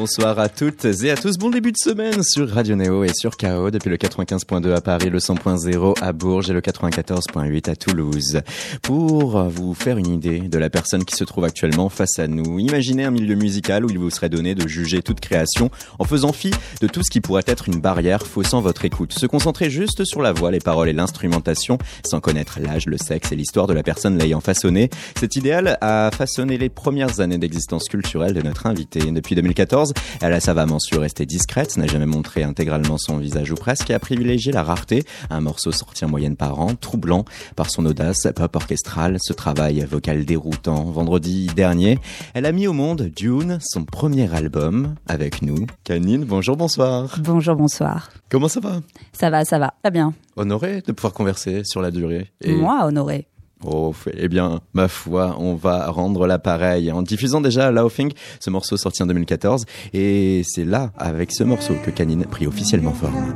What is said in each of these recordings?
Bonsoir à toutes et à tous. Bon début de semaine sur Radio Néo et sur KO depuis le 95.2 à Paris, le 100.0 à Bourges et le 94.8 à Toulouse. Pour vous faire une idée de la personne qui se trouve actuellement face à nous, imaginez un milieu musical où il vous serait donné de juger toute création en faisant fi de tout ce qui pourrait être une barrière faussant votre écoute. Se concentrer juste sur la voix, les paroles et l'instrumentation sans connaître l'âge, le sexe et l'histoire de la personne l'ayant façonné. Cet idéal a façonné les premières années d'existence culturelle de notre invité. Depuis 2014, elle a savamment su rester discrète, n'a jamais montré intégralement son visage ou presque, et a privilégié la rareté, un morceau sorti en moyenne par an, troublant par son audace pop orchestral, ce travail vocal déroutant. Vendredi dernier, elle a mis au monde Dune, son premier album, avec nous. Canine, bonjour, bonsoir. Bonjour, bonsoir. Comment ça va? Ça va, ça va, très bien. Honoré de pouvoir converser sur la durée. Moi, honoré. Oh, eh bien, ma foi, on va rendre l'appareil en diffusant déjà Laughing, ce morceau sorti en 2014. Et c'est là, avec ce morceau, que Canine prit officiellement forme.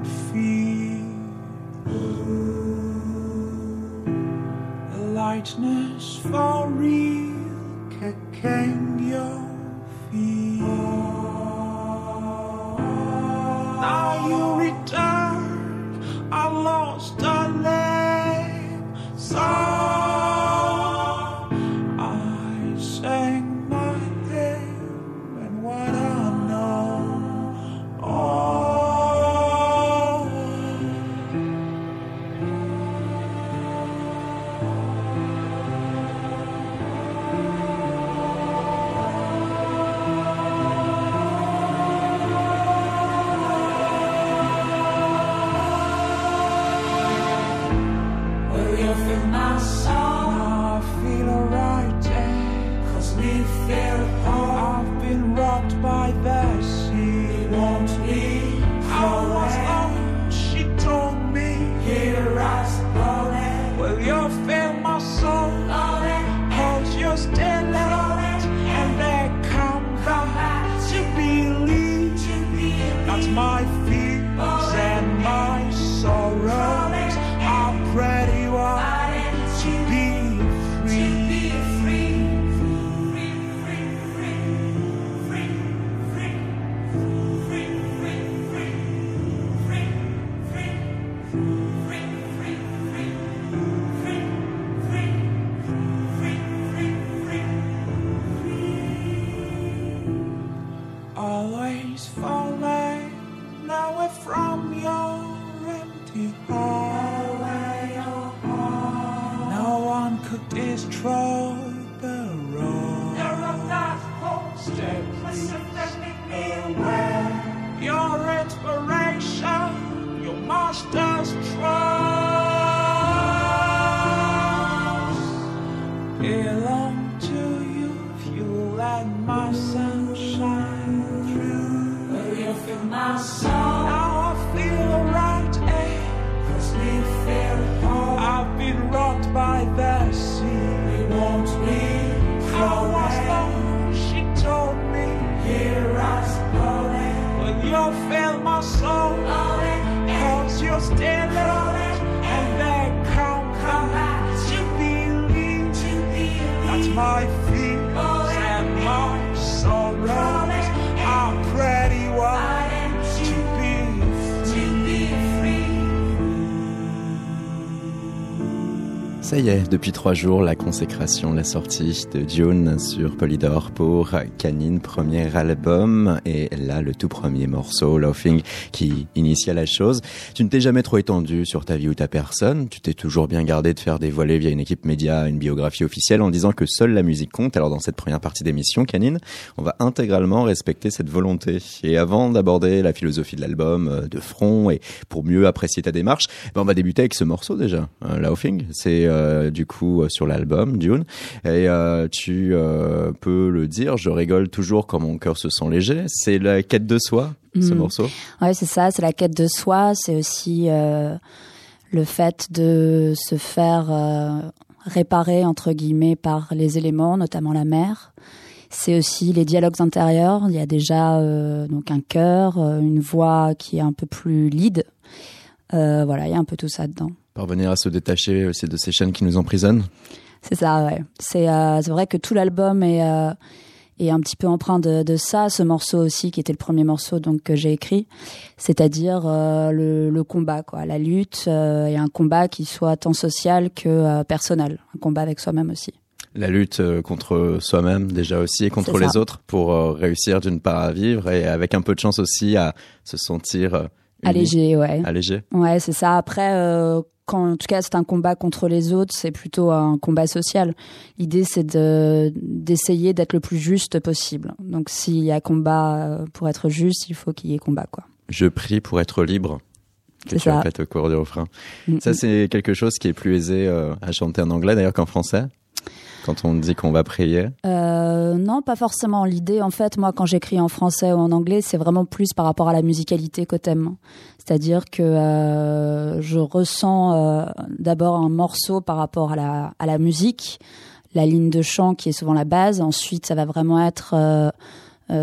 Depuis trois jours, la consécration, la sortie de Dune sur Polydor pour Canine, premier album, et là, le tout premier morceau, Laughing, qui initia la chose. Tu ne t'es jamais trop étendu sur ta vie ou ta personne, tu t'es toujours bien gardé de faire dévoiler via une équipe média une biographie officielle en disant que seule la musique compte. Alors dans cette première partie d'émission, Canine, on va intégralement respecter cette volonté. Et avant d'aborder la philosophie de l'album euh, de front et pour mieux apprécier ta démarche, ben on va débuter avec ce morceau déjà, euh, Laughing. C'est euh, du coup euh, sur l'album Dune. Et tu peux le dire, je rigole toujours quand mon cœur se sent léger. C'est la quête de soi, ce Mhm. morceau? Ouais, c'est ça, c'est la quête de soi, c'est aussi euh, le fait de se faire euh, réparer, entre guillemets, par les éléments, notamment la mer. C'est aussi les dialogues intérieurs. Il y a déjà euh, donc un cœur, euh, une voix qui est un peu plus lead. Euh, voilà, il y a un peu tout ça dedans. Parvenir à se détacher aussi de ces chaînes qui nous emprisonnent. C'est ça, ouais. C'est vrai que tout l'album est et un petit peu empreint de, de, ça, ce morceau aussi qui était le premier morceau donc que j'ai écrit, c'est-à-dire euh, le, le, combat, quoi, la lutte euh, et un combat qui soit tant social que euh, personnel, un combat avec soi-même aussi. La lutte contre soi-même déjà aussi et contre les autres pour réussir d'une part à vivre et avec un peu de chance aussi à se sentir allégé, ouais. Allégé. Ouais, c'est ça. Après, quand en tout cas c'est un combat contre les autres, c'est plutôt un combat social. L'idée c'est de d'essayer d'être le plus juste possible. Donc s'il y a combat euh, pour être juste, il faut qu'il y ait combat quoi. Je prie pour être libre. Que tu fait au cours du refrain. Mm, ça mm. c'est quelque chose qui est plus aisé euh, à chanter en anglais d'ailleurs qu'en français quand on dit qu'on va prier? Euh, Non, pas forcément. L'idée, en fait, moi, quand j'écris en français ou en anglais, c'est vraiment plus par rapport à la musicalité qu'au thème. C'est-à-dire que euh, je ressens euh, d'abord un morceau par rapport à la, musique, la ligne de chant qui est souvent la base. Ensuite, ça va vraiment être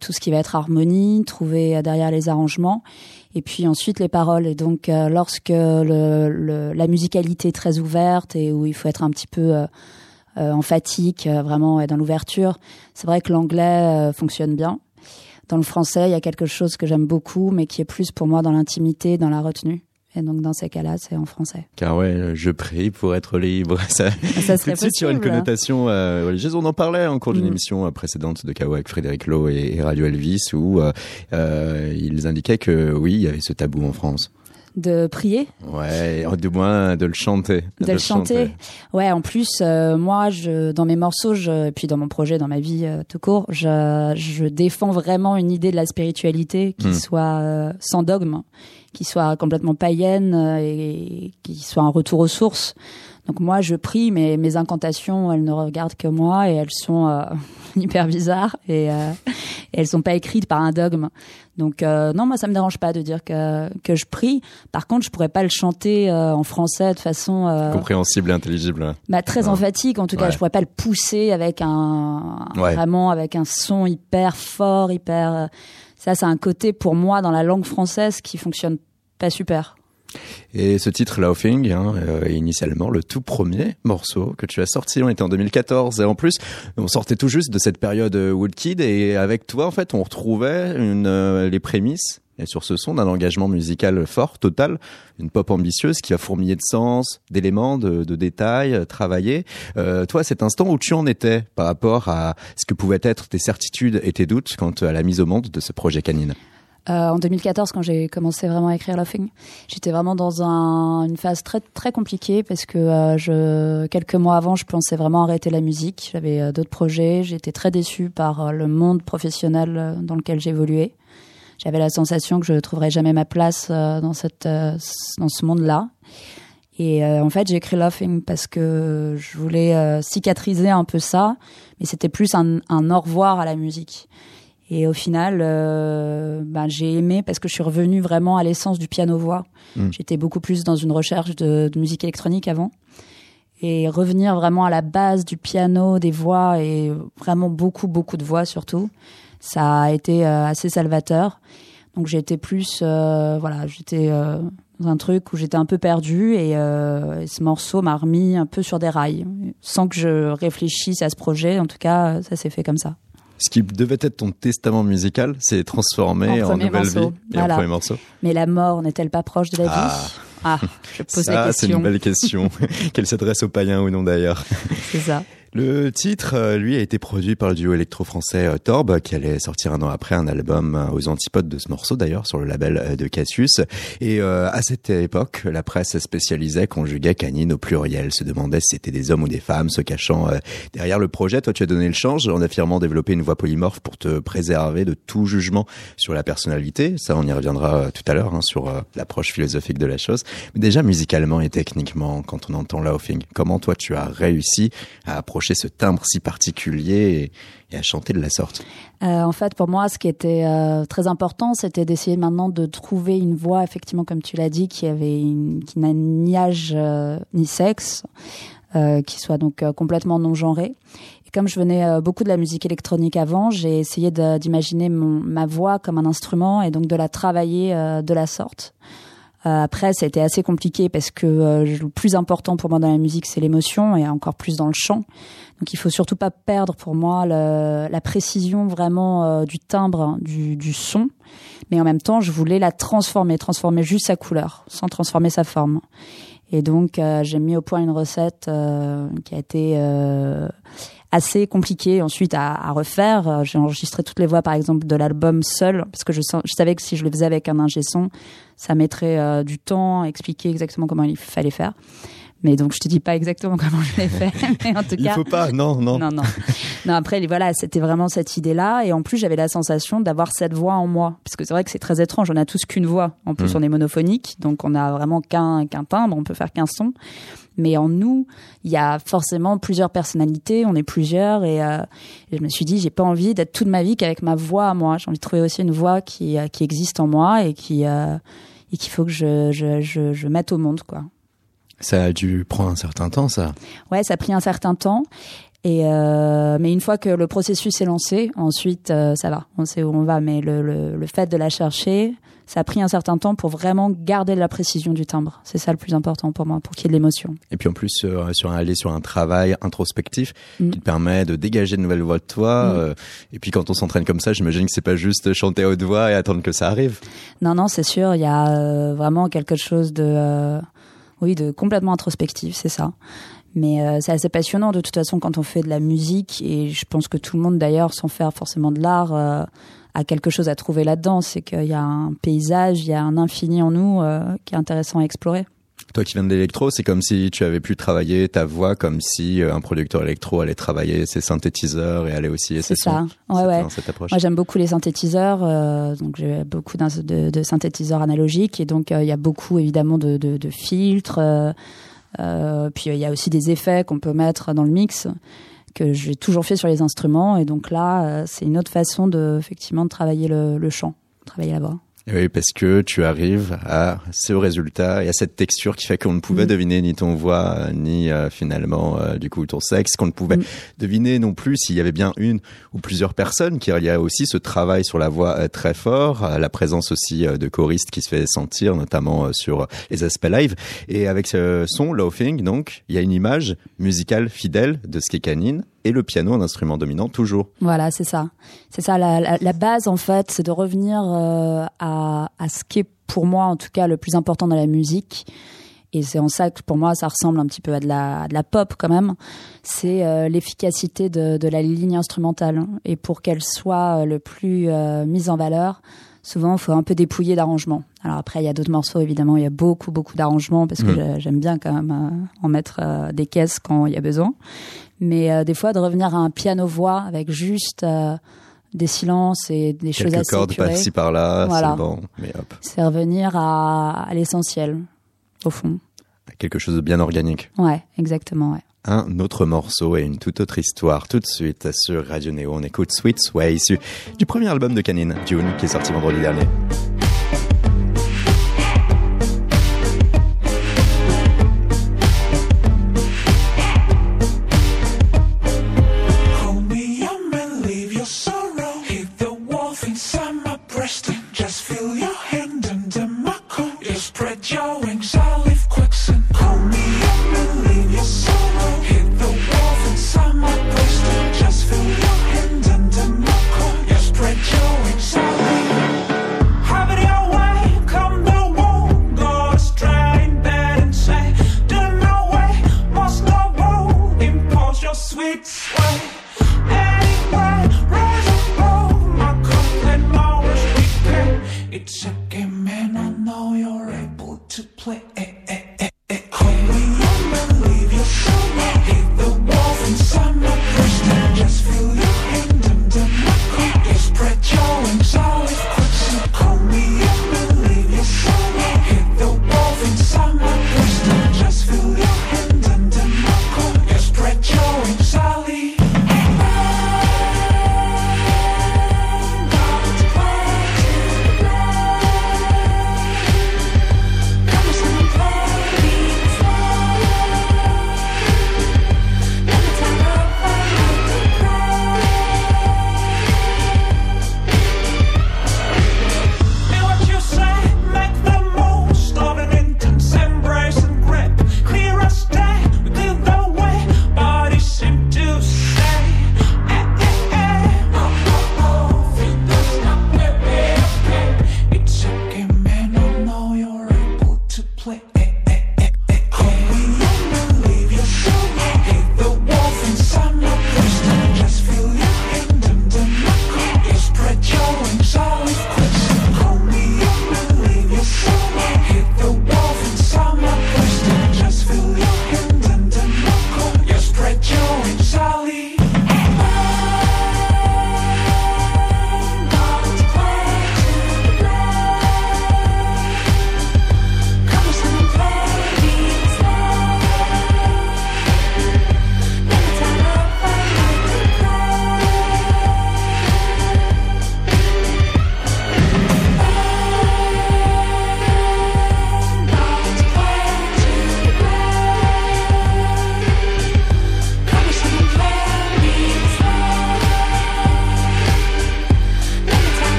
tout ce qui va être harmonie, trouver derrière les arrangements. Et puis ensuite les paroles. Et donc lorsque la musicalité est très ouverte et où il faut être un petit peu euh, emphatique, euh, vraiment dans l'ouverture. C'est vrai que l'anglais euh, fonctionne bien. Dans le français, il y a quelque chose que j'aime beaucoup, mais qui est plus pour moi dans l'intimité, dans la retenue. Et donc dans ces cas-là, c'est en français. Car ouais, je prie pour être libre. Ça, ça serait tout sur une connotation euh, religieuse. On en parlait en cours d'une mm. émission précédente de KO avec Frédéric Lowe et, Radio Elvis, où euh, ils indiquaient que oui, il y avait ce tabou en France de prier. Ouais, du moins de le chanter. De, le chanter. Ouais, en plus, euh, moi, je, dans mes morceaux, je, puis dans mon projet, dans ma vie euh, tout court, je, je défends vraiment une idée de la spiritualité qui hmm. soit euh, sans dogme, qui soit complètement païenne et qui soit un retour aux sources. Donc moi, je prie, mais mes incantations, elles ne regardent que moi et elles sont euh, hyper bizarres et, euh, et, elles sont pas écrites par un dogme. Donc euh, non, moi ça me dérange pas de dire que que je prie. Par contre, je pourrais pas le chanter en français de façon compréhensible et intelligible. Bah, très emphatique en tout cas. Je pourrais pas le pousser avec un vraiment avec un son hyper fort, hyper. Ça, c'est un côté pour moi dans la langue française qui fonctionne pas super. Et ce titre Laughing hein, euh, est initialement le tout premier morceau que tu as sorti. On était en 2014 et en plus on sortait tout juste de cette période euh, Woodkid et avec toi en fait on retrouvait une, euh, les prémices et sur ce son d'un engagement musical fort, total, une pop ambitieuse qui va fourmiller de sens, d'éléments, de, de, détails, travailler. Euh, toi, cet instant où tu en étais par rapport à ce que pouvaient être tes certitudes et tes doutes quant à la mise au monde de ce projet Canine? Euh, en 2014, quand j'ai commencé vraiment à écrire Laughing, j'étais vraiment dans un, une phase très très compliquée parce que euh, je, quelques mois avant, je pensais vraiment arrêter la musique. J'avais euh, d'autres projets. J'étais très déçue par le monde professionnel dans lequel j'évoluais. J'avais la sensation que je ne trouverais jamais ma place dans cette dans ce monde-là. Et en fait, j'ai écrit Laughing parce que je voulais cicatriser un peu ça, mais c'était plus un, un au revoir à la musique. Et au final, euh, ben, j'ai aimé parce que je suis revenue vraiment à l'essence du piano-voix. Hmm. J'étais beaucoup plus dans une recherche de, de, musique électronique avant. Et revenir vraiment à la base du piano, des voix, et vraiment beaucoup, beaucoup de voix surtout, ça a été euh, assez salvateur. Donc j'étais plus, euh, voilà, j'étais euh, dans un truc où j'étais un peu perdue et, et ce morceau m'a remis un peu sur des rails, sans que je réfléchisse à ce projet. En tout cas, ça s'est fait comme ça ce qui devait être ton testament musical s'est transformé en, nouvelle vie et en premier morceau. Mais la mort n'est-elle pas proche de la ah. vie Ah, je pose ça, c'est une belle question. Qu'elle s'adresse aux païens ou non d'ailleurs. C'est ça. Le titre, euh, lui, a été produit par le duo électro-français euh, Torb, qui allait sortir un an après un album euh, aux antipodes de ce morceau, d'ailleurs, sur le label de Cassius. Et à cette époque, la presse spécialisée conjuguait canine au pluriel, se demandait si c'était des hommes ou des femmes se cachant derrière le projet. Toi, tu as donné le change en affirmant développer une voix polymorphe pour te préserver de tout jugement sur la personnalité. Ça, on y reviendra tout à l'heure, hein, sur l'approche philosophique de la chose. Mais déjà, musicalement et techniquement, quand on entend Laughing, comment toi, tu as réussi à approcher ce timbre si particulier et, à chanter de la sorte euh, En fait, pour moi, ce qui était euh, très important, c'était d'essayer maintenant de trouver une voix, effectivement, comme tu l'as dit, qui avait qui n'a ni âge euh, ni sexe, qui soit donc complètement non genrée. Et comme je venais beaucoup de la musique électronique avant, j'ai essayé d'imaginer ma voix comme un instrument et donc de la travailler de la sorte. Après, ça a été assez compliqué parce que le plus important pour moi dans la musique, c'est l'émotion et encore plus dans le chant. Donc il faut surtout pas perdre pour moi le, la précision vraiment du timbre du, du, son, mais en même temps, je voulais la transformer, transformer juste sa couleur, sans transformer sa forme. Et donc, j'ai mis au point une recette qui a été assez compliqué ensuite à, à refaire. Euh, j'ai enregistré toutes les voix, par exemple, de l'album seul, parce que je, je, savais que si je le faisais avec un ingé son, ça mettrait euh, du temps à expliquer exactement comment il fallait faire. Mais donc, je te dis pas exactement comment je l'ai fait. mais en tout il cas. faut pas, non, non. Non, non. non après, voilà, c'était vraiment cette idée-là. Et en plus, j'avais la sensation d'avoir cette voix en moi. Parce que c'est vrai que c'est très étrange. On a tous qu'une voix. En plus, mm. on est monophonique. Donc, on a vraiment qu'un, qu'un timbre. On peut faire qu'un son mais en nous, il y a forcément plusieurs personnalités, on est plusieurs, et, euh, je me suis dit, j'ai pas envie d'être toute ma vie qu'avec ma voix à moi. J'ai envie de trouver aussi une voix qui, euh, qui existe en moi et qui euh, et qu'il faut que je, je, je, je mette au monde, quoi. Ça a dû prendre un certain temps, ça. Ouais, ça a pris un certain temps. Et euh, mais une fois que le processus est lancé, ensuite euh, ça va, on sait où on va. Mais le, le, le, fait de la chercher, ça a pris un certain temps pour vraiment garder la précision du timbre. C'est ça le plus important pour moi, pour qu'il y ait de l'émotion. Et puis en plus, euh, sur un, aller sur un travail introspectif mm. qui te permet de dégager de nouvelles voix de toi. Mm. Euh, et puis quand on s'entraîne comme ça, j'imagine que c'est pas juste chanter à haute voix et attendre que ça arrive. Non, non, c'est sûr. Il y a euh, vraiment quelque chose de, oui, de complètement introspectif, c'est ça. Mais euh, c'est assez passionnant de toute façon quand on fait de la musique et je pense que tout le monde d'ailleurs sans faire forcément de l'art euh, a quelque chose à trouver là-dedans. C'est qu'il y a un paysage, il y a un infini en nous euh, qui est intéressant à explorer. Toi qui viens de l'électro, c'est comme si tu avais pu travailler ta voix comme si un producteur électro allait travailler ses synthétiseurs et allait aussi C'est ça. Ouais, ouais. Moi, j'aime beaucoup les synthétiseurs. Euh, donc, j'ai beaucoup de, de, synthétiseurs analogiques et donc il y a beaucoup évidemment de, de, de filtres. Euh, puis il y a aussi des effets qu'on peut mettre dans le mix que j'ai toujours fait sur les instruments et donc là euh, c'est une autre façon de effectivement de travailler le, le chant, travailler la voix. Oui, parce que tu arrives à ce résultat et à cette texture qui fait qu'on ne pouvait mm. deviner ni ton voix, ni euh, finalement euh, du coup ton sexe, qu'on ne pouvait mm. deviner non plus s'il y avait bien une ou plusieurs personnes, car il y a aussi ce travail sur la voix euh, très fort, la présence aussi de choristes qui se fait sentir, notamment sur les aspects live. Et avec ce son, Loafing, donc, il y a une image musicale fidèle de ce qu'est Canine et le piano un instrument dominant toujours. Voilà, c'est ça. C'est ça la, base en fait, c'est de revenir euh, à, à ce qui est pour moi en tout cas le plus important dans la musique. Et c'est en ça que pour moi ça ressemble un petit peu à de la, de la pop quand même. C'est euh, l'efficacité de, de, la ligne instrumentale. Et pour qu'elle soit euh, le plus mise en valeur, souvent il faut un peu dépouiller d'arrangements. Alors après il y a d'autres morceaux évidemment, il y a beaucoup beaucoup d'arrangements parce que mm. j'aime bien quand même en mettre des caisses quand il y a besoin. Mais euh, des fois, de revenir à un piano-voix avec juste euh, des silences et des Quelques choses assez cordes par-ci par-là, c'est bon. Mais hop. C'est revenir à, à l'essentiel, au fond. Quelque chose de bien organique. Ouais, exactement, ouais. Un autre morceau et une toute autre histoire tout de suite sur Radio Neo. On écoute Sweet Sway issu du premier album de Canine, June, qui est sorti vendredi dernier.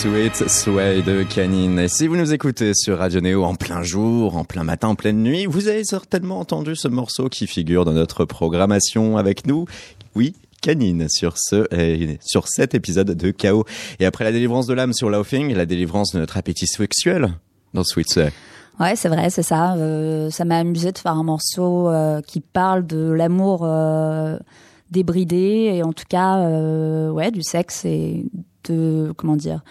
Suite Sway de Canine. Et si vous nous écoutez sur Radio Néo en plein jour, en plein matin, en pleine nuit, vous avez certainement entendu ce morceau qui figure dans notre programmation avec nous. Oui, canine sur ce euh, sur cet épisode de Chaos. Et après la délivrance de l'âme sur Laughing, la délivrance de notre appétit sexuel dans Sweet Sway. Ouais, c'est vrai, c'est ça. Euh, ça m'a amusé de faire un morceau euh, qui parle de l'amour débridé et en tout cas, ouais, du sexe et de comment dire,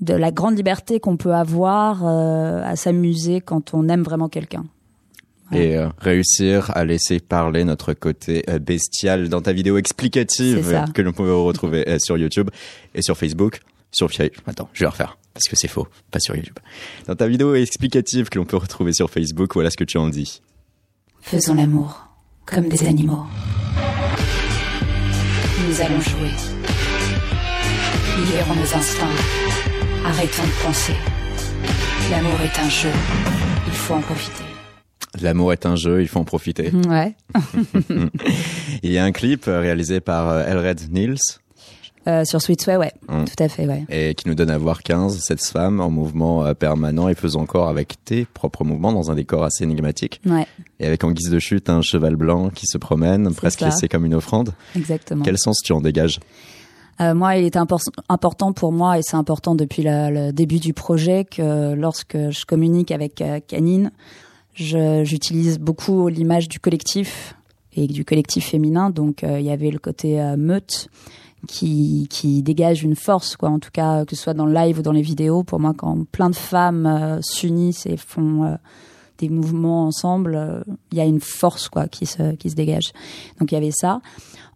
de la grande liberté qu'on peut avoir euh, à s'amuser quand on aime vraiment quelqu'un. Ouais. Et euh, réussir à laisser parler notre côté euh, bestial dans ta vidéo explicative que l'on peut retrouver euh, sur YouTube et sur Facebook. Sur attends, je vais refaire parce que c'est faux, pas sur YouTube. Dans ta vidéo explicative que l'on peut retrouver sur Facebook, voilà ce que tu en dis. Faisons l'amour comme des animaux. Nous allons jouer. Libérons nos instincts. Arrêtons de penser. L'amour est un jeu. Il faut en profiter. L'amour est un jeu, il faut en profiter. Ouais. Il y a un clip euh, réalisé par euh, Elred Niels Euh, sur Sweet Sway, ouais. Mm. Tout à fait, ouais. et qui nous donne à voir 15, cette femme en mouvement euh, permanent et faisant encore avec tes propres mouvements dans un décor assez énigmatique. Ouais, Et avec en guise de chute un cheval blanc qui se promène, presque ça. laissé comme une offrande. exactement. Quel sens tu en dégages? Euh, moi, il impor- important pour moi, et c'est important depuis le début du projet, que lorsque je communique avec euh, Canine, j'utilise beaucoup l'image du collectif et du collectif féminin. Donc, euh, il y avait le côté meute qui, dégage une force, quoi. En tout cas, que ce soit dans le live ou dans les vidéos. Pour moi, quand plein de femmes s'unissent et font des mouvements ensemble, il y a une force, quoi, qui se dégage. Donc, il y avait ça.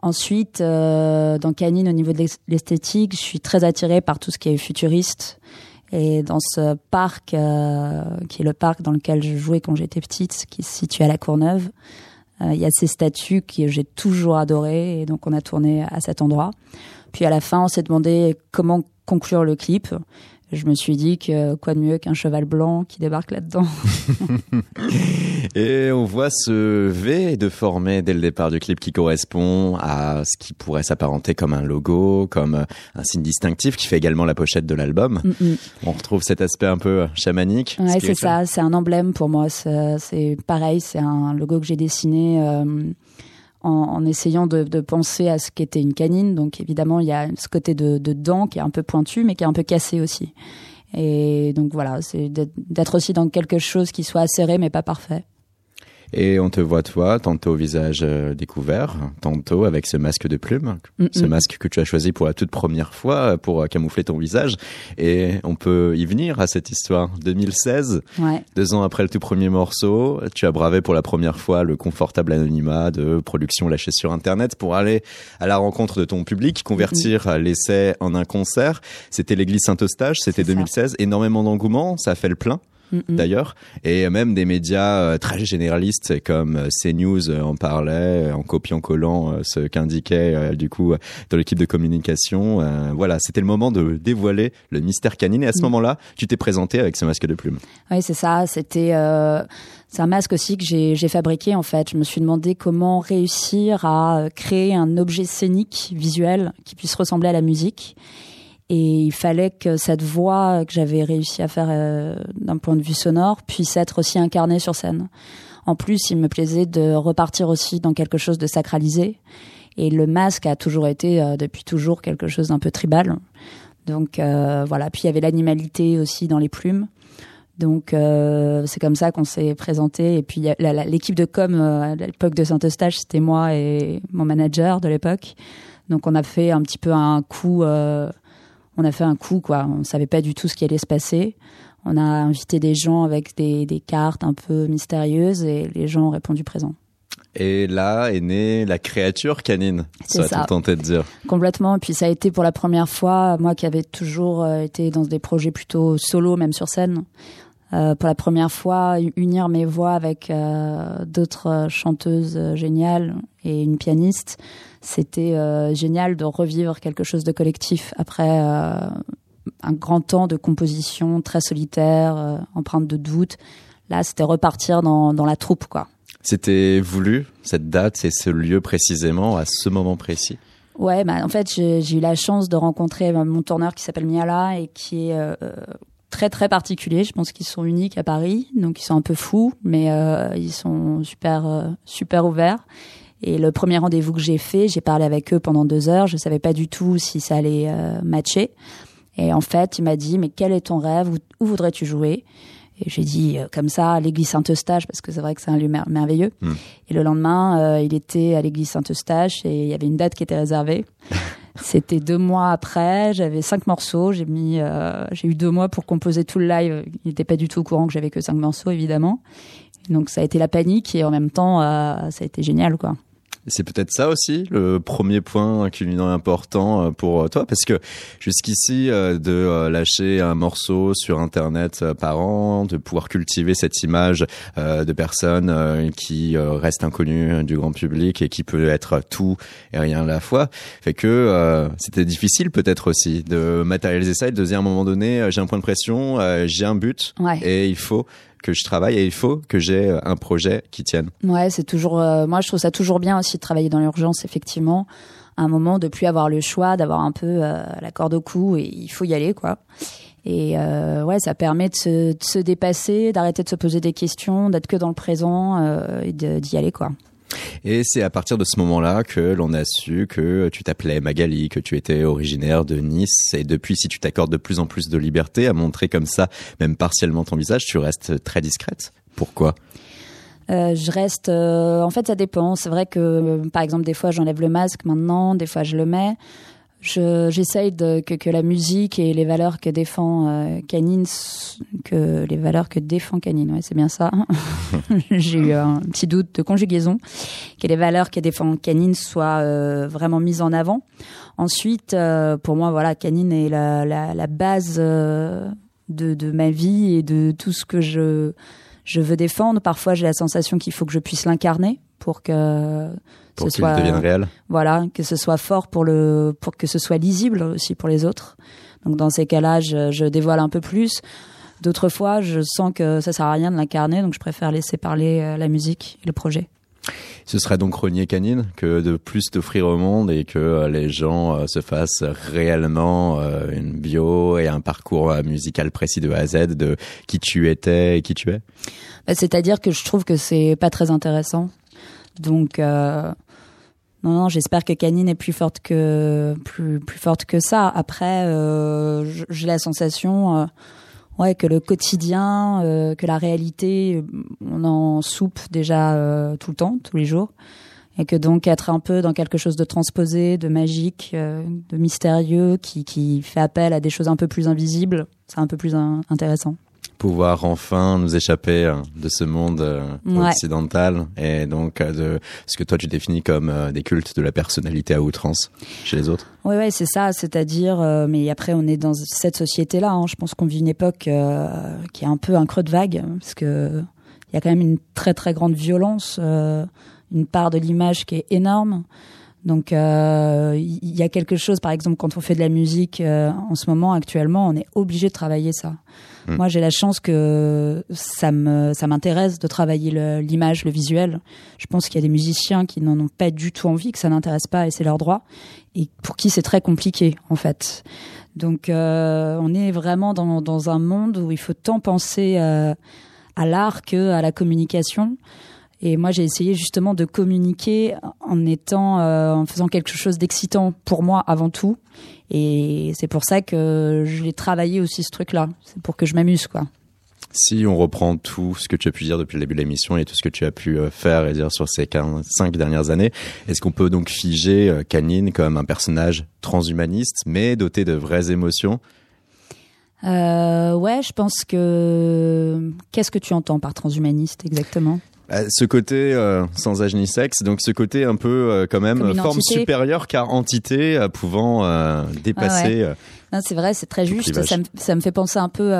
Ensuite, euh, dans Canine, au niveau de l'es- l'esthétique, je suis très attirée par tout ce qui est futuriste. Et dans ce parc, euh, qui est le parc dans lequel je jouais quand j'étais petite, qui se situe à la Courneuve, euh, il y a ces statues que j'ai toujours adorées. Et donc, on a tourné à cet endroit. Puis à la fin, on s'est demandé comment conclure le clip. Je me suis dit que quoi de mieux qu'un cheval blanc qui débarque là-dedans. Et on voit ce V de former dès le départ du clip qui correspond à ce qui pourrait s'apparenter comme un logo, comme euh, un signe distinctif qui fait également la pochette de l'album. Mm, mm. On retrouve cet aspect un peu chamanique. Ouais, c'est ça, c'est un emblème pour moi. C'est c'est pareil, c'est un logo que j'ai dessiné euh, en, en essayant de, de penser à ce qu'était une canine. Donc évidemment, il y a ce côté de, de dent qui est un peu pointu, mais qui est un peu cassé aussi. Et donc voilà, c'est d'être d'être aussi dans quelque chose qui soit acéré, mais pas parfait. Et on te voit toi, tantôt au visage euh, découvert, tantôt avec ce masque de plume, Mm, ce masque que tu as choisi pour la toute première fois euh, pour euh, camoufler ton visage. Et on peut y venir à cette histoire. 2016, Ouais, deux ans après le tout premier morceau, tu as bravé pour la première fois le confortable anonymat de production lâchée sur Internet pour aller à la rencontre de ton public, convertir l'essai en un concert. C'était l'église Saint-Eustache, c'était C'est ça. 2016. Énormément d'engouement, ça a fait le plein Mm, d'ailleurs, et même des médias euh, très généralistes comme euh, CNews euh, en parlait en copiant-collant ce qu'indiquait du coup dans l'équipe de communication. Voilà, c'était le moment de dévoiler le mystère canine. Et à ce Mm. moment-là, tu t'es présenté avec ce masque de plume. Oui, c'est ça. C'était euh, c'est un masque aussi que j'ai j'ai fabriqué en fait. Je me suis demandé comment réussir à créer un objet scénique visuel qui puisse ressembler à la musique. Et il fallait que cette voix que j'avais réussi à faire euh, d'un point de vue sonore puisse être aussi incarnée sur scène. En plus, il me plaisait de repartir aussi dans quelque chose de sacralisé. Et le masque a toujours été, euh, depuis toujours, quelque chose d'un peu tribal. Donc euh, voilà. Puis il y avait l'animalité aussi dans les plumes. Donc c'est comme ça qu'on s'est présenté. Et puis l'équipe de com à l'époque de Saint-Eustache, c'était moi et mon manager de l'époque. Donc on a fait un petit peu un coup. On a fait un coup quoi. On savait pas du tout ce qui allait se passer. On a invité des gens avec des, des cartes un peu mystérieuses et les gens ont répondu présent. Et là est née la créature canine. C'est Ça ça. tenté de dire. Complètement. Et puis ça a été pour la première fois, moi qui avais toujours euh, été dans des projets plutôt solo, même sur scène, pour la première fois, unir mes voix avec euh, d'autres euh, chanteuses euh, géniales et une pianiste, c'était euh, génial de revivre quelque chose de collectif après euh, un grand temps de composition très solitaire, euh, empreinte de doute. Là, c'était repartir dans, dans la troupe, quoi. C'était voulu, cette date et ce lieu précisément, à ce moment précis? Ouais, bah, en fait, j'ai eu la chance de rencontrer mon tourneur qui s'appelle Miala et qui est euh, très très particulier. Je pense qu'ils sont uniques à Paris, donc ils sont un peu fous, mais euh, ils sont super euh, super ouverts. Et le premier rendez-vous que j'ai fait, j'ai parlé avec eux pendant deux heures. Je savais pas du tout si ça allait matcher. Et en fait, il m'a dit mais quel est ton rêve? Où, voudrais-tu jouer? Et j'ai dit comme ça l'église Saint-Eustache parce que c'est vrai que c'est un lieu merveilleux. Hmm. Et le lendemain, il était à l'église Saint-Eustache et il y avait une date qui était réservée. C'était deux mois après, j'avais cinq morceaux, j'ai mis, euh, j'ai eu deux mois pour composer tout le live. Il n'était pas du tout au courant que j'avais que cinq morceaux, évidemment. Donc ça a été la panique et en même temps, euh, ça a été génial, quoi. C'est peut-être ça aussi le premier point culminant important euh, pour toi, parce que jusqu'ici, euh, de euh, lâcher un morceau sur Internet par an, de pouvoir cultiver cette image de personnes qui restent inconnues du grand public et qui peut être tout et rien à la fois, fait que c'était difficile peut-être aussi de matérialiser ça et de dire à un moment donné, j'ai un point de pression, j'ai un but et il faut que je travaille et il faut que j'ai euh, un projet qui tienne. Ouais, c'est toujours. Euh, moi, je trouve ça toujours bien aussi de travailler dans l'urgence, effectivement. À un moment, de plus avoir le choix, d'avoir un peu euh, la corde au cou et il faut y aller, quoi. Et ouais, ça permet de se, de se dépasser, d'arrêter de se poser des questions, d'être que dans le présent et d'y aller, quoi. Et c'est à partir de ce moment-là que l'on a su que tu t'appelais Magali, que tu étais originaire de Nice. Et depuis, si tu t'accordes de plus en plus de liberté à montrer comme ça, même partiellement ton visage, tu restes très discrète. Pourquoi? Euh, je reste. Euh, en fait, ça dépend. C'est vrai que, par exemple, des fois, j'enlève le masque maintenant, des fois, je le mets j'essaye que, que la musique et les valeurs que défend euh, Canine, que les valeurs que défend Canine, ouais, c'est bien ça. J'ai eu un petit doute de conjugaison, que les valeurs que défend Canine soient euh, vraiment mises en avant. Ensuite, euh, pour moi, voilà, Canine est la, la, la base de, de ma vie et de tout ce que je je veux défendre. Parfois, j'ai la sensation qu'il faut que je puisse l'incarner pour que pour ce soit devienne réel. Voilà, que ce soit fort pour le pour que ce soit lisible aussi pour les autres. Donc dans ces cas-là, je, je dévoile un peu plus. D'autres fois, je sens que ça sert à rien de l'incarner, donc je préfère laisser parler euh, la musique et le projet. Ce serait donc renier canine que de plus t'offrir au monde et que euh, les gens euh, se fassent réellement une bio et un parcours musical précis de A à Z de qui tu étais et qui tu es? Bah, c'est-à-dire que je trouve que c'est pas très intéressant. Donc euh, non, non, j'espère que Canine est plus forte que plus plus forte que ça. Après, euh, j'ai la sensation, euh, ouais, que le quotidien, euh, que la réalité, on en soupe déjà euh, tout le temps, tous les jours, et que donc être un peu dans quelque chose de transposé, de magique, de mystérieux, qui qui fait appel à des choses un peu plus invisibles, c'est un peu plus intéressant pouvoir enfin nous échapper euh, de ce monde euh, occidental et donc euh, de ce que toi tu définis comme des cultes de la personnalité à outrance chez les autres. Oui, ouais, c'est ça. C'est-à-dire, mais après, on est dans cette société-là. Hein. Je pense qu'on vit une époque qui est un peu un creux de vague parce que il y a quand même une très très grande violence, une part de l'image qui est énorme. Donc il y a quelque chose, par exemple, quand on fait de la musique en ce moment, actuellement, on est obligé de travailler ça. Mm. Moi, j'ai la chance que ça me ça m'intéresse de travailler l'image, le, visuel. Je pense qu'il y a des musiciens qui n'en ont pas du tout envie, que ça n'intéresse pas et c'est leur droit, et pour qui c'est très compliqué en fait. Donc, euh, on est vraiment dans, dans un monde où il faut tant penser euh, à l'art que à la communication. Et moi, j'ai essayé justement de communiquer en étant, euh, en faisant quelque chose d'excitant pour moi avant tout. Et c'est pour ça que j'ai travaillé aussi ce truc-là. C'est pour que je m'amuse, quoi. Si on reprend tout ce que tu as pu dire depuis le début de l'émission et tout ce que tu as pu euh, faire et dire sur ces cinq dernières années, est-ce qu'on peut donc figer euh, Canine comme un personnage transhumaniste, mais doté de vraies émotions? Euh, Ouais, je pense que. Qu'est-ce que tu entends par transhumaniste exactement? Ce côté euh, sans âge ni sexe, donc ce côté un peu euh, quand même forme supérieure car entité pouvant dépasser. c'est vrai, c'est très juste. Ça me, ça me, fait penser un peu.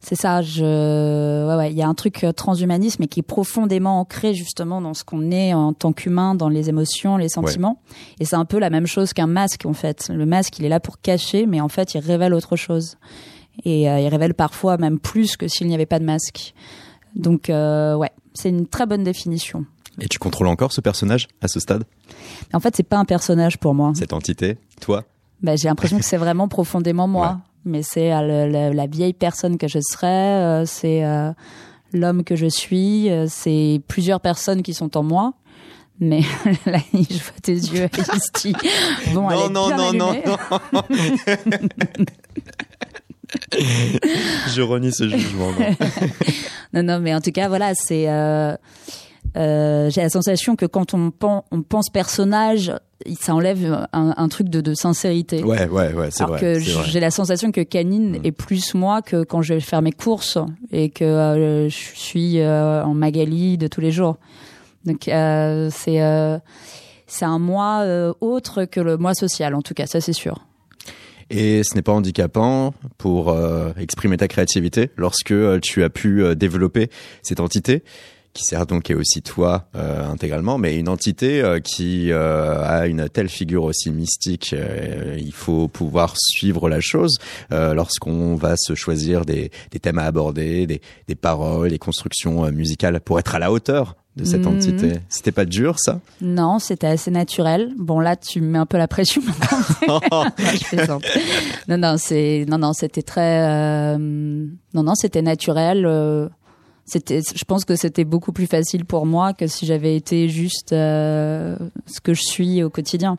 c'est ça, je, ouais, ouais, il y a un truc transhumanisme et qui est profondément ancré justement dans ce qu'on est en tant qu'humain, dans les émotions, les sentiments. Et c'est un peu la même chose qu'un masque en fait. Le masque, il est là pour cacher, mais en fait, il révèle autre chose. Et il révèle parfois même plus que s'il n'y avait pas de masque. Donc, ouais, c'est une très bonne définition. Et tu contrôles encore ce personnage à ce stade? En fait, c'est pas un personnage pour moi. Cette entité, toi? Bah, J'ai l'impression que c'est vraiment profondément moi. Mais c'est euh, la vieille personne que je serais, euh, c'est euh, l'homme que je suis, c'est plusieurs personnes qui sont en moi. Mais là, je vois tes yeux. Bon, non, non, non, non, non, je renie ce jugement. non, non, mais en tout cas, voilà, c'est. Euh, j'ai la sensation que quand on, on pense personnage, ça enlève un, truc de, de, sincérité. Ouais, ouais, ouais, c'est vrai. que j'ai la sensation que Canine mm. est plus moi que quand je vais faire mes courses et que euh, je suis euh, en Magali de tous les jours. Donc c'est c'est un moi autre que le moi social, en tout cas, ça c'est sûr. Et ce n'est pas handicapant pour exprimer ta créativité lorsque tu as pu développer cette entité qui sert donc est aussi toi euh, intégralement, mais une entité euh, qui euh, a une telle figure aussi mystique, il faut pouvoir suivre la chose lorsqu'on va se choisir des, des thèmes à aborder, des, des paroles, des constructions musicales pour être à la hauteur de cette mhm. entité. C'était pas dur, ça? Non, c'était assez naturel. Bon, là, tu me mets un peu la pression. non, non, c'est, non, non, c'était très, non, non, c'était naturel c'était je pense que c'était beaucoup plus facile pour moi que si j'avais été juste euh, ce que je suis au quotidien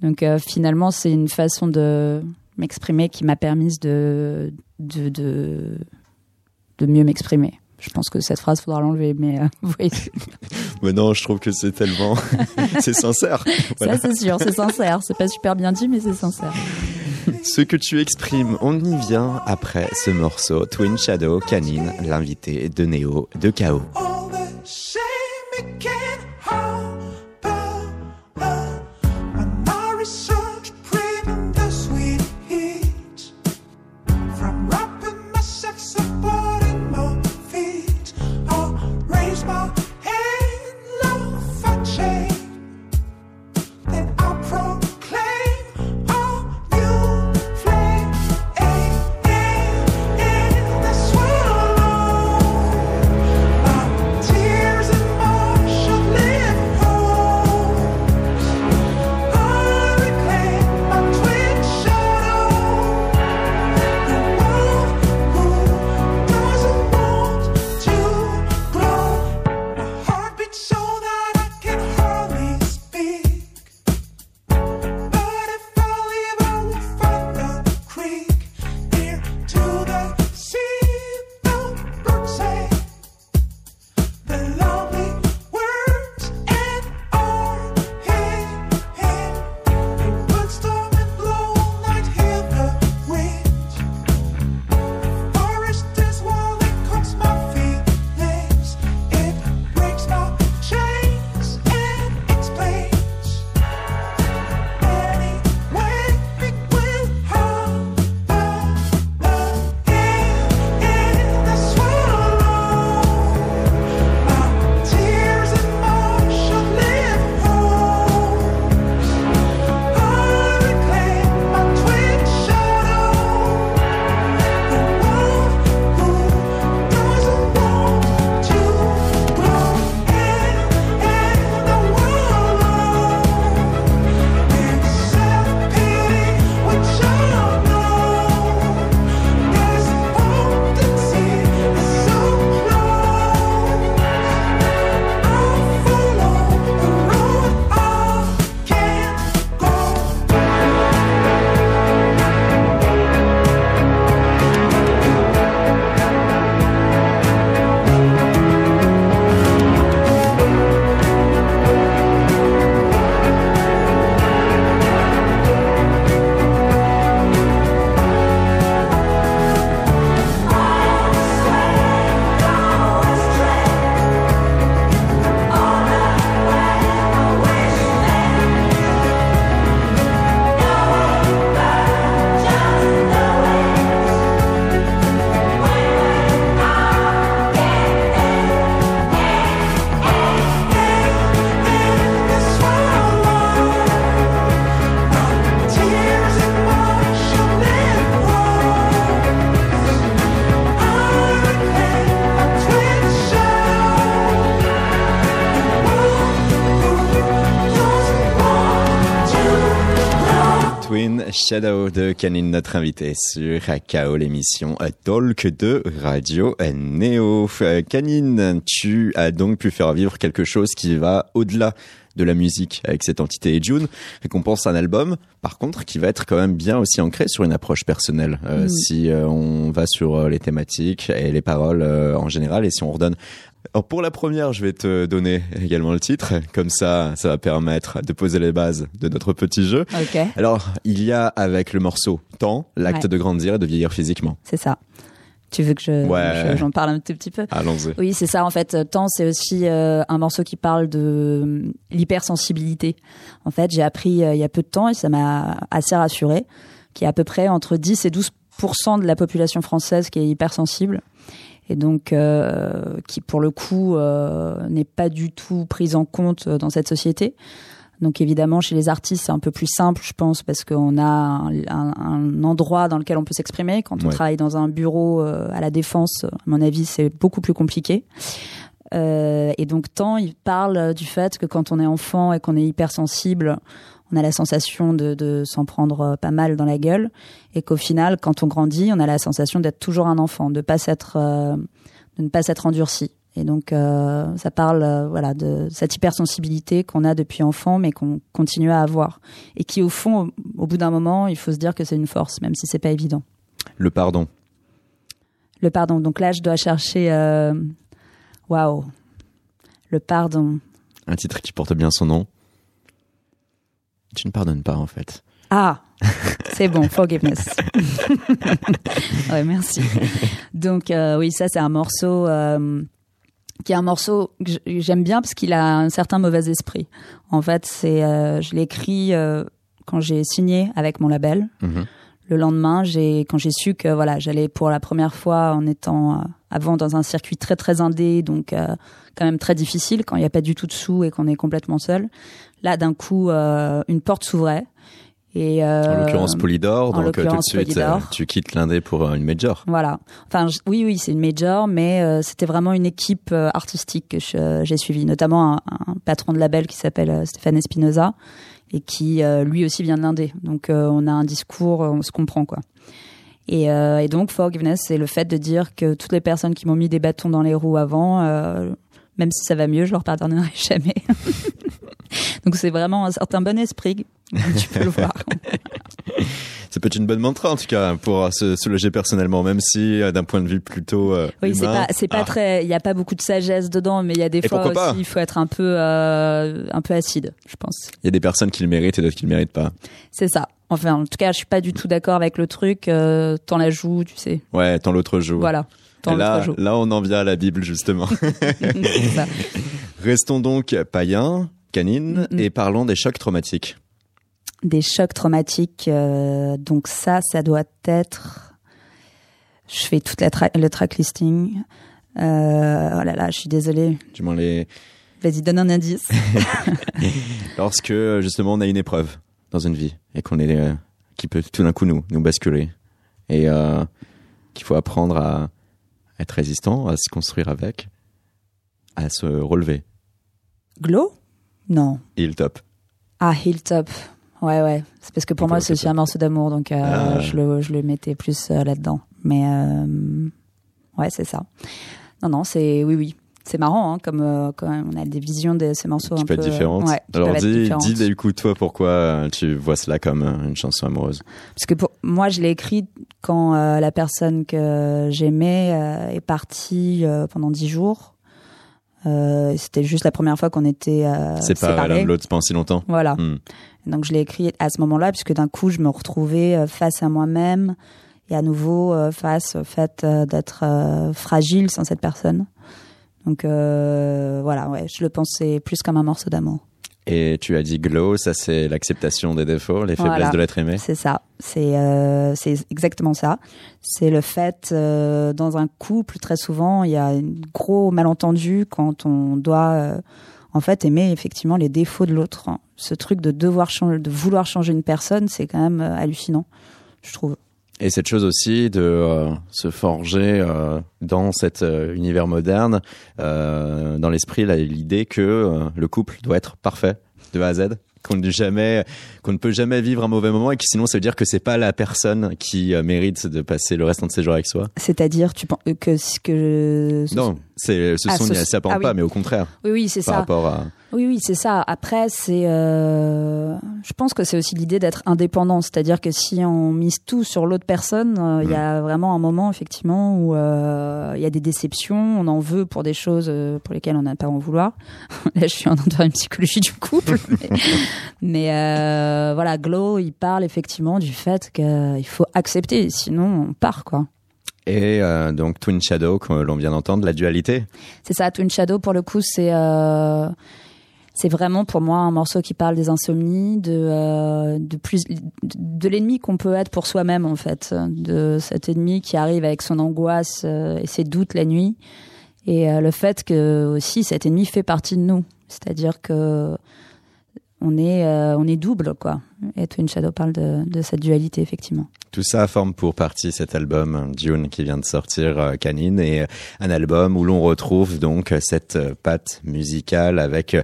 donc euh, finalement c'est une façon de m'exprimer qui m'a permis de de, de, de mieux m'exprimer je pense que cette phrase faudra l'enlever, mais euh, oui. mais non, je trouve que c'est tellement, c'est sincère. Ça c'est sûr, c'est sincère. C'est pas super bien dit, mais c'est sincère. Ce que tu exprimes, on y vient après ce morceau. Twin Shadow, Canine, l'invité de Néo de Chaos. Shadow de Canine, notre invité sur KO, l'émission Talk de Radio Neo. Canine, tu as donc pu faire vivre quelque chose qui va au-delà de la musique avec cette entité et June récompense un album par contre qui va être quand même bien aussi ancré sur une approche personnelle euh, si euh, on va sur euh, les thématiques et les paroles en général et si on redonne alors pour la première, je vais te donner également le titre, comme ça, ça va permettre de poser les bases de notre petit jeu. Alors, il y a avec le morceau Temps, l'acte Ouais. de grandir et de vieillir physiquement. C'est ça. Tu veux que je, Ouais. je- j'en parle un tout petit peu? Allons-y. Oui, c'est ça. En fait, Temps, c'est aussi euh, un morceau qui parle de euh, l'hypersensibilité. En fait, j'ai appris euh, il y a peu de temps et ça m'a assez rassuré qu'il y a à peu près entre 10 et 12% de la population française qui est hypersensible et donc euh, qui, pour le coup, euh, n'est pas du tout prise en compte dans cette société. Donc évidemment, chez les artistes, c'est un peu plus simple, je pense, parce qu'on a un, un- un endroit dans lequel on peut s'exprimer. Quand on Ouais. travaille dans un bureau euh, à la défense, à mon avis, c'est beaucoup plus compliqué. Euh, et donc, tant il parle du fait que quand on est enfant et qu'on est hypersensible, on a la sensation de, de s'en prendre euh, pas mal dans la gueule, et qu'au final, quand on grandit, on a la sensation d'être toujours un enfant, de pas s'être, euh, de ne pas s'être endurci. Et donc, euh, ça parle, euh, voilà, de cette hypersensibilité qu'on a depuis enfant, mais qu'on continue à avoir, et qui, au fond, au, au bout d'un moment, il faut se dire que c'est une force, même si c'est pas évident. Le pardon. Le pardon. Donc là, je dois chercher. euh, Waouh. Le pardon. Un titre qui porte bien son nom. Tu ne pardonnes pas en fait. Ah, c'est bon, forgiveness. ouais, merci. Donc euh, oui, ça c'est un morceau euh, qui est un morceau que j'aime bien parce qu'il a un certain mauvais esprit. En fait, c'est euh, je l'ai écrit euh, quand j'ai signé avec mon label. Mhm. Le lendemain, j'ai quand j'ai su que voilà, j'allais pour la première fois en étant euh, avant dans un circuit très très indé, donc euh, quand même très difficile quand il n'y a pas du tout de sous et qu'on est complètement seul. Là, d'un coup, euh, une porte s'ouvrait. Et En euh, l'occurrence Polydor, en donc euh, tout de suite Polydor. euh, tu quittes l'indé pour une major. Voilà. Enfin, je- oui, oui, c'est une major, mais euh, c'était vraiment une équipe euh, artistique que j'ai suivie, notamment un, un patron de label qui s'appelle Stéphane Espinoza et qui lui aussi vient de l'Indé. Donc on a un discours, on se comprend quoi. Et, euh, et donc forgiveness, c'est le fait de dire que toutes les personnes qui m'ont mis des bâtons dans les roues avant, euh, même si ça va mieux, je leur pardonnerai jamais. Donc c'est vraiment un certain bon esprit, tu peux le voir. Ça peut être une bonne mantra en tout cas pour euh, se, loger personnellement, même si euh, d'un point de vue plutôt euh, Oui, c'est pas, c'est pas ah, très, il y a pas beaucoup de sagesse dedans, mais il y a des Et fois aussi, il faut être un peu, euh, un peu acide, je pense. Il y a des personnes qui le méritent et d'autres qui le méritent pas. C'est ça. Enfin, en tout cas, je suis pas du tout d'accord avec le truc. Euh, T'en la joues, tu sais. Ouais, tant l'autre joue. Voilà. Tant Et là, l'autre joue. là, on en vient à la Bible justement. Restons donc païens, canines, Mm, mm. et parlons des chocs traumatiques. Des chocs traumatiques. euh, donc ça, ça doit être. Je fais toute la tra- le track listing. Euh, oh là là, je suis désolée. Du moins les, Vas-y, donne un indice. lorsque justement on a une épreuve dans une vie et qu'on est, euh, qui peut tout d'un coup nous, nous basculer et qu'il faut apprendre à être résistant, à se construire avec, à se relever. Glow? Non. Hilltop. Ah, Hilltop. Ouais, ouais. C'est parce que pour moi, c'est aussi un morceau d'amour, donc euh, Ah. je, le, je le mettais plus euh, là-dedans. Mais euh, ouais, c'est ça. Non, non, c'est oui, oui. C'est marrant, hein, comme euh, quand on a des visions de ces morceaux Qui un peu. être différente. Ouais, qui Alors dis, différentes. dis du coup toi pourquoi euh, tu vois cela comme euh, une chanson amoureuse? Parce que pour moi, je l'ai écrit quand euh, la personne que j'aimais euh, est partie euh, pendant dix jours. Euh, C'était juste la première fois qu'on était euh, C'est pas l'un séparés. de l'autre pendant si longtemps. Voilà. Hmm. Donc je l'ai écrit à ce moment-là, puisque d'un coup, je me retrouvais euh, face à moi-même et à nouveau euh, face au fait euh, d'être fragile sans cette personne. Donc euh, voilà, ouais, je le pensais plus comme un morceau d'amour. Et tu as dit glow, ça c'est l'acceptation des défauts, les Voilà. faiblesses de l'être aimé. C'est ça, c'est euh, c'est exactement ça. C'est le fait euh, dans un couple très souvent il y a un gros malentendu quand on doit euh, en fait aimer effectivement les défauts de l'autre. Ce truc de devoir changer, de vouloir changer une personne, c'est quand même hallucinant, je trouve. Et cette chose aussi de euh, se forger euh, dans cet euh, univers moderne, dans l'esprit, l'idée que le couple doit être parfait de A à Z. qu'on ne jamais, qu'on ne peut jamais vivre un mauvais moment et que sinon ça veut dire que c'est pas la personne qui mérite de passer le restant de ses jours avec soi. C'est-à-dire, tu penses que que non, c'est ce ah, sont ce- ça apporte ah oui. pas, mais au contraire oui, oui, c'est par ça. rapport à. Oui, oui, c'est ça. Après, c'est, euh, je pense que c'est aussi l'idée d'être indépendant, c'est-à-dire que si on mise tout sur l'autre personne, euh, il y a vraiment un moment effectivement où euh, il y a des déceptions, on en veut pour des choses pour lesquelles on n'a pas à en vouloir. Là, je suis en train de faire une psychologie du couple, mais, mais, voilà, Glow, il parle effectivement du fait qu'il faut accepter, sinon on part quoi. Et euh, donc Twin Shadow, que l'on vient d'entendre, la dualité. C'est ça, Twin Shadow, pour le coup, c'est euh, c'est vraiment pour moi un morceau qui parle des insomnies, de euh, plus l'ennemi qu'on peut être pour soi-même en fait, de cet ennemi qui arrive avec son angoisse euh, et ses doutes la nuit, et euh, le fait que aussi cet ennemi fait partie de nous, c'est-à-dire que on est euh, on est double quoi. Et Twin Shadow parle de, de cette dualité effectivement. Tout ça forme pour partie cet album Dune qui vient de sortir euh, Canine et euh, un album où l'on retrouve donc euh, cette patte musicale avec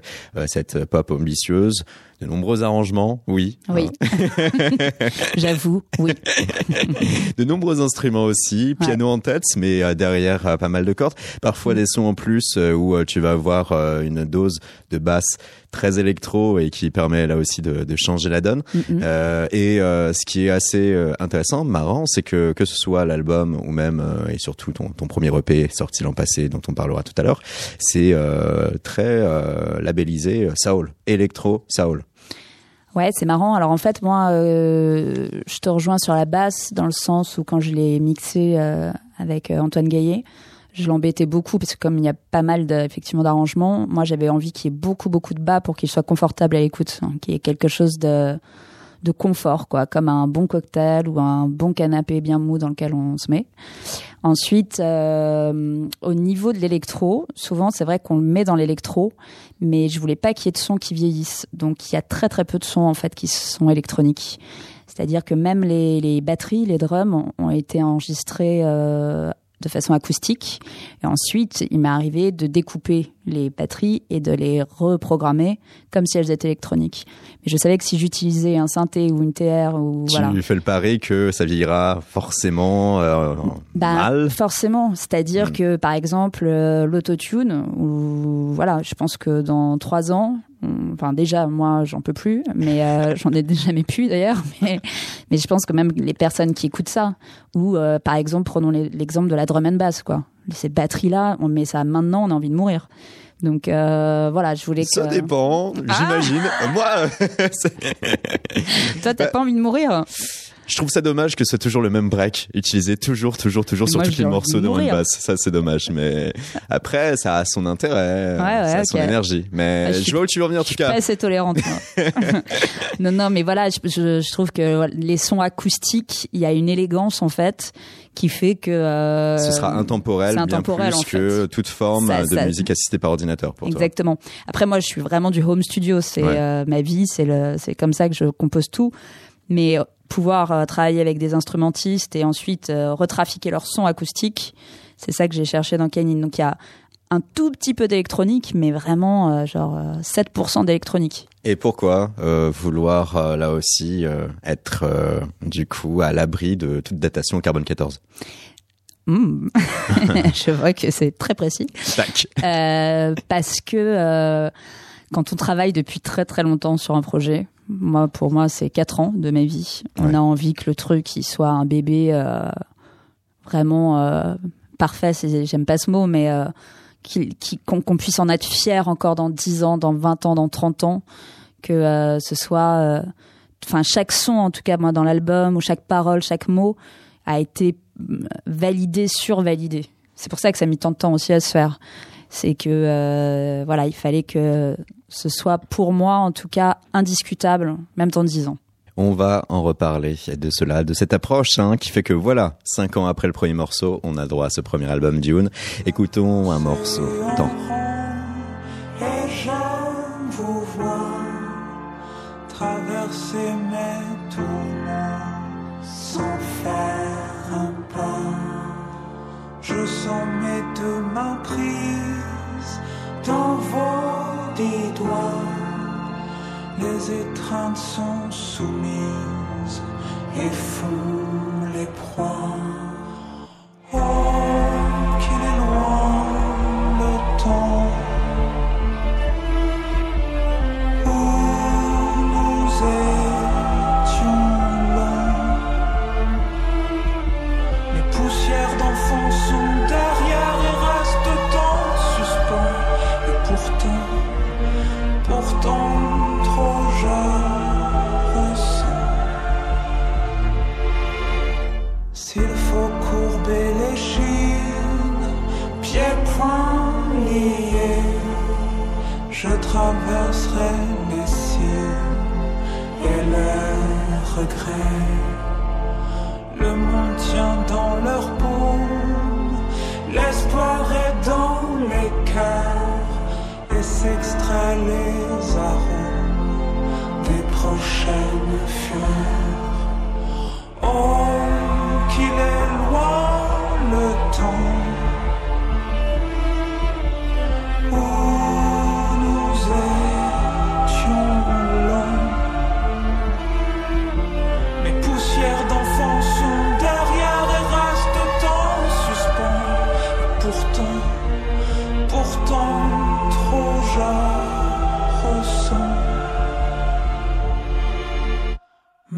cette pop ambitieuse, de nombreux arrangements, oui, Oui, j'avoue, oui. de nombreux instruments aussi, piano en tête, mais euh, derrière euh, pas mal de cordes, parfois Mm. des sons en plus euh, où tu vas avoir une dose de basse très électro et qui permet là aussi de, de changer la donne. Euh, et euh, ce qui est assez intéressant, marrant, c'est que que ce soit l'album ou même euh, et surtout ton, ton premier EP sorti l'an passé, dont on parlera tout à l'heure, c'est très labellisé soul, électro soul. Ouais, c'est marrant. Alors en fait, moi, euh, je te rejoins sur la basse dans le sens où quand je l'ai mixé euh, avec euh, Antoine Gaillet, je l'embêtais beaucoup parce que comme il y a pas mal d'arrangements, moi j'avais envie qu'il y ait beaucoup beaucoup de bas pour qu'il soit confortable à l'écoute, hein, qu'il y ait quelque chose de de confort, quoi, comme un bon cocktail ou un bon canapé bien mou dans lequel on se met. Ensuite, euh, au niveau de l'électro, souvent c'est vrai qu'on le met dans l'électro, mais je voulais pas qu'il y ait de sons qui vieillissent. Donc il y a très très peu de sons en fait qui sont électroniques. C'est-à-dire que même les, batteries, les drums ont, ont été enregistrés euh, de façon acoustique. Et ensuite, il m'est arrivé de découper les batteries et de les reprogrammer comme si elles étaient électroniques. Mais je savais que si j'utilisais un synthé ou une TR ou voilà, Tu fais le pari que ça vieillira forcément euh, bah, mal. Forcément, c'est-à-dire Mm. que par exemple euh, l'autotune, ou voilà, je pense que dans trois ans, on- enfin déjà moi j'en peux plus, mais euh, j'en ai jamais pu d'ailleurs, mais mais je pense que même les personnes qui écoutent ça, ou euh, par exemple prenons l'exemple de la drum and bass quoi, ces batteries là, on met ça maintenant, on a envie de mourir. Donc euh, voilà, je voulais que Ça dépend, Ah j'imagine. Moi, c'est- toi t'as pas envie de mourir? Je trouve ça dommage que ce soit toujours le même break utilisé toujours, toujours, toujours sur tous les morceaux de de one mourir. bass. Ça, c'est dommage. Mais après, ça a son intérêt, Ouais, ouais, ça a son énergie. Mais Ah, je je, suis- vois où tu veux en venir en Je tout suis pas cas. assez tolérante. moi. non, non, mais voilà, je, je, je trouve que voilà, les sons acoustiques, il y a une élégance en fait qui fait que euh, Ce sera intemporel, c'est bien intemporel, plus que fait. toute forme Ça- de ça- musique assistée par ordinateur pour Exactement. Après, moi, je suis vraiment du home studio. C'est Ouais. euh, ma vie. C'est le, c'est comme ça que je compose tout. Mais euh, pouvoir euh, travailler avec des instrumentistes et ensuite euh, retrafiquer leur son acoustique, c'est ça que j'ai cherché dans Canine. Donc il y a un tout petit peu d'électronique, mais vraiment euh, genre euh, 7% d'électronique. Et pourquoi euh, vouloir là aussi être du coup à l'abri de toute datation au carbone 14 Hmm. je vois que c'est très précis. Tac. Parce que quand on travaille depuis très très longtemps sur un projet, moi pour moi c'est quatre ans de ma vie, on Ouais. a envie que le truc il soit un bébé euh, vraiment euh, parfait. J'aime pas ce mot, mais euh, qu'on puisse en être fier encore dans 10 ans, dans 20 ans, dans 30 ans, que euh, ce soit, euh, enfin chaque son en tout cas moi dans l'album ou chaque parole, chaque mot a été euh, validé, survalidé. C'est pour ça que ça a mis tant de temps aussi à se faire. C'est que euh, voilà, il fallait que ce soit pour moi en tout cas indiscutable, même dans 10 ans. On va en reparler de cela, de cette approche hein, qui fait que voilà, cinq ans après le premier morceau, on a droit à ce premier album Dune. Écoutons un morceau. Les étreintes sont soumises et font les proies. Oh, je traverserai les cieux et les regrets. Le monde tient dans leur paume, l'espoir est dans les cœurs et s'extrait les arômes des prochaines.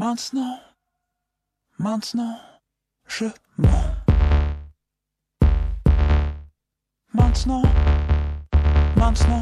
Maintenant, maintenant, je mens. Maintenant, maintenant.